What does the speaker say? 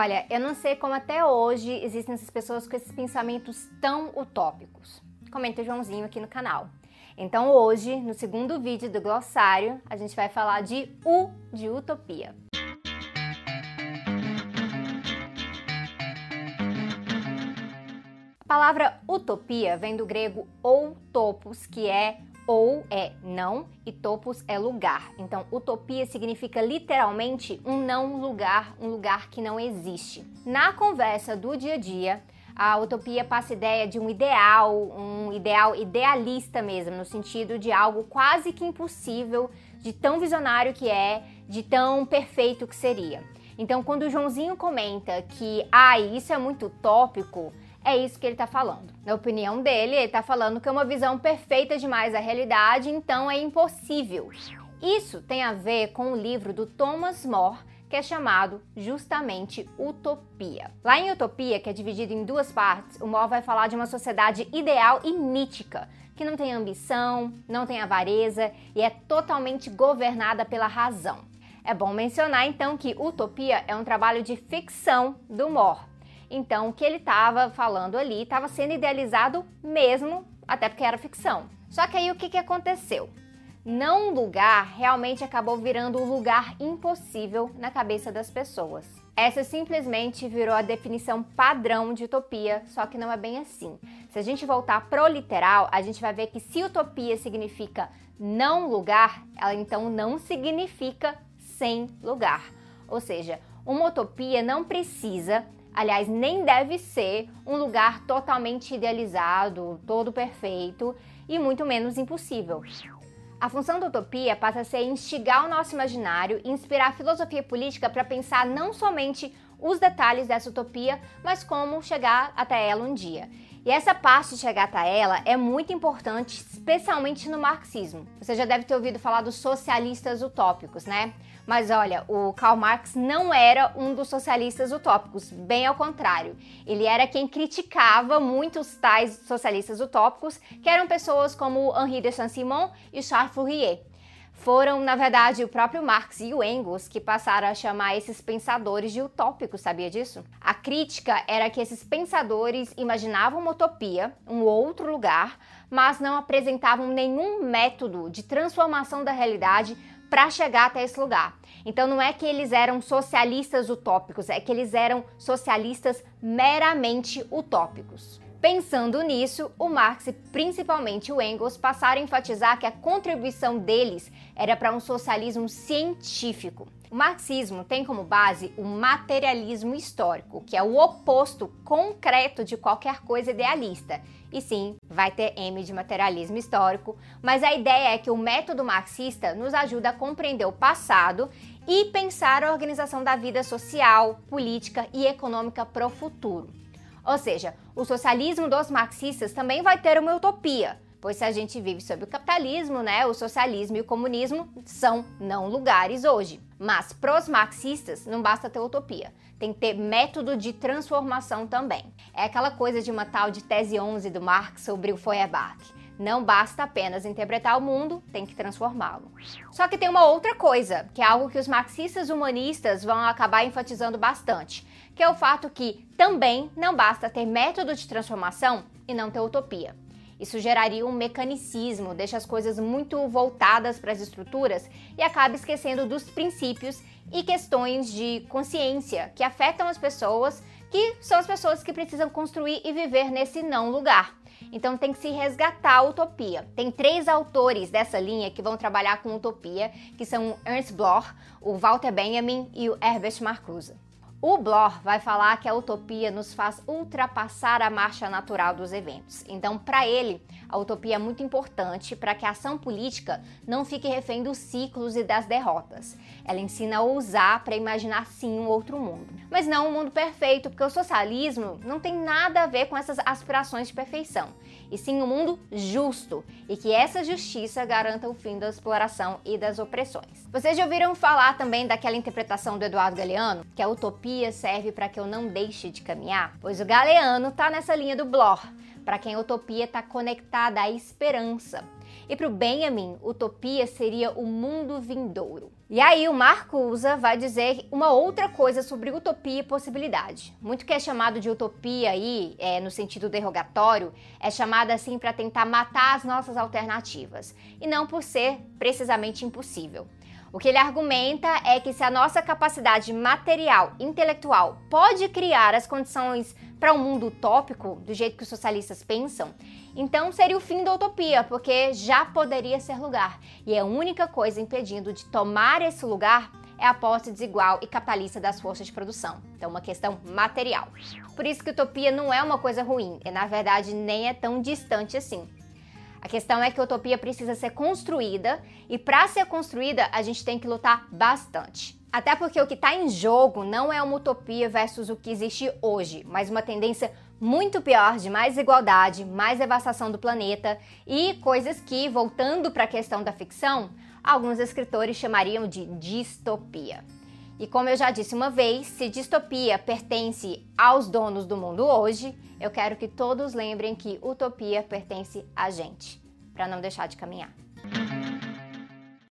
Olha, eu não sei como até hoje existem essas pessoas com esses pensamentos tão utópicos. Comenta o Joãozinho aqui no canal. Então hoje, no segundo vídeo do glossário, a gente vai falar de U de utopia. A palavra utopia vem do grego ou topos, que é ou é não e topos é lugar. Então, utopia significa literalmente um não lugar, um lugar que não existe. Na conversa do dia a dia, a utopia passa a ideia de um ideal, um ideal idealista mesmo, no sentido de algo quase que impossível, de tão visionário que é, de tão perfeito que seria. Então, quando o Joãozinho comenta que, ah, isso é muito utópico, é isso que ele está falando. Na opinião dele, ele está falando que é uma visão perfeita demais da realidade, então é impossível. Isso tem a ver com o livro do Thomas More, que é chamado justamente Utopia. Lá em Utopia, que é dividido em duas partes, o More vai falar de uma sociedade ideal e mítica, que não tem ambição, não tem avareza e é totalmente governada pela razão. É bom mencionar então que Utopia é um trabalho de ficção do More. Então, o que ele estava falando ali estava sendo idealizado mesmo, até porque era ficção. Só que aí o que, que aconteceu? Não lugar realmente acabou virando um lugar impossível na cabeça das pessoas. Essa simplesmente virou a definição padrão de utopia, só que não é bem assim. Se a gente voltar pro literal, a gente vai ver que se utopia significa não lugar, ela então não significa sem lugar. Ou seja, uma utopia não precisa aliás, nem deve ser um lugar totalmente idealizado, todo perfeito e muito menos impossível. A função da utopia passa a ser instigar o nosso imaginário e inspirar a filosofia política para pensar não somente os detalhes dessa utopia, mas como chegar até ela um dia. E essa parte de chegar até ela é muito importante, especialmente no marxismo. Você já deve ter ouvido falar dos socialistas utópicos, né? Mas olha, o Karl Marx não era um dos socialistas utópicos, bem ao contrário. Ele era quem criticava muitos tais socialistas utópicos, que eram pessoas como Henri de Saint-Simon e Charles Fourier. Foram, na verdade, o próprio Marx e o Engels que passaram a chamar esses pensadores de utópicos, sabia disso? A crítica era que esses pensadores imaginavam uma utopia, um outro lugar, mas não apresentavam nenhum método de transformação da realidade para chegar até esse lugar. Então não é que eles eram socialistas utópicos, é que eles eram socialistas meramente utópicos. Pensando nisso, o Marx e principalmente o Engels passaram a enfatizar que a contribuição deles era para um socialismo científico. O marxismo tem como base o materialismo histórico, que é o oposto concreto de qualquer coisa idealista. E sim, vai ter M de materialismo histórico, mas a ideia é que o método marxista nos ajuda a compreender o passado e pensar a organização da vida social, política e econômica para o futuro. Ou seja, o socialismo dos marxistas também vai ter uma utopia, pois se a gente vive sob o capitalismo, né, o socialismo e o comunismo são não lugares hoje. Mas para os marxistas não basta ter utopia, tem que ter método de transformação também. É aquela coisa de uma tal de tese 11 do Marx sobre o Feuerbach. Não basta apenas interpretar o mundo, tem que transformá-lo. Só que tem uma outra coisa, que é algo que os marxistas humanistas vão acabar enfatizando bastante, que é o fato que também não basta ter método de transformação e não ter utopia. Isso geraria um mecanicismo, deixa as coisas muito voltadas para as estruturas e acaba esquecendo dos princípios e questões de consciência que afetam as pessoas, que são as pessoas que precisam construir e viver nesse não lugar. Então tem que se resgatar a utopia. Tem três autores dessa linha que vão trabalhar com utopia, que são Ernst Bloch, o Walter Benjamin e o Herbert Marcuse. O Bloch vai falar que a utopia nos faz ultrapassar a marcha natural dos eventos. Então, para ele, a utopia é muito importante para que a ação política não fique refém dos ciclos e das derrotas. Ela ensina a ousar para imaginar sim um outro mundo. Mas não um mundo perfeito, porque o socialismo não tem nada a ver com essas aspirações de perfeição, e sim um mundo justo, e que essa justiça garanta o fim da exploração e das opressões. Vocês já ouviram falar também daquela interpretação do Eduardo Galeano, que a utopia serve para que eu não deixe de caminhar? Pois o Galeano tá nessa linha do Bloch, para quem a utopia está conectada à esperança. E para o Benjamin, utopia seria o mundo vindouro. E aí o Marcusa vai dizer uma outra coisa sobre utopia e possibilidade. Muito que é chamado de utopia aí, é, no sentido derrogatório, é chamado assim para tentar matar as nossas alternativas, e não por ser precisamente impossível. O que ele argumenta é que se a nossa capacidade material, intelectual, pode criar as condições para um mundo utópico, do jeito que os socialistas pensam, então seria o fim da utopia, porque já poderia ser lugar. E a única coisa impedindo de tomar esse lugar é a posse desigual e capitalista das forças de produção. Então, uma questão material. Por isso que utopia não é uma coisa ruim, e na verdade nem é tão distante assim. A questão é que a utopia precisa ser construída e para ser construída a gente tem que lutar bastante. Até porque o que está em jogo não é uma utopia versus o que existe hoje, mas uma tendência muito pior de mais igualdade, mais devastação do planeta e coisas que, voltando para a questão da ficção, alguns escritores chamariam de distopia. E como eu já disse uma vez, se distopia pertence aos donos do mundo hoje, eu quero que todos lembrem que utopia pertence a gente, para não deixar de caminhar.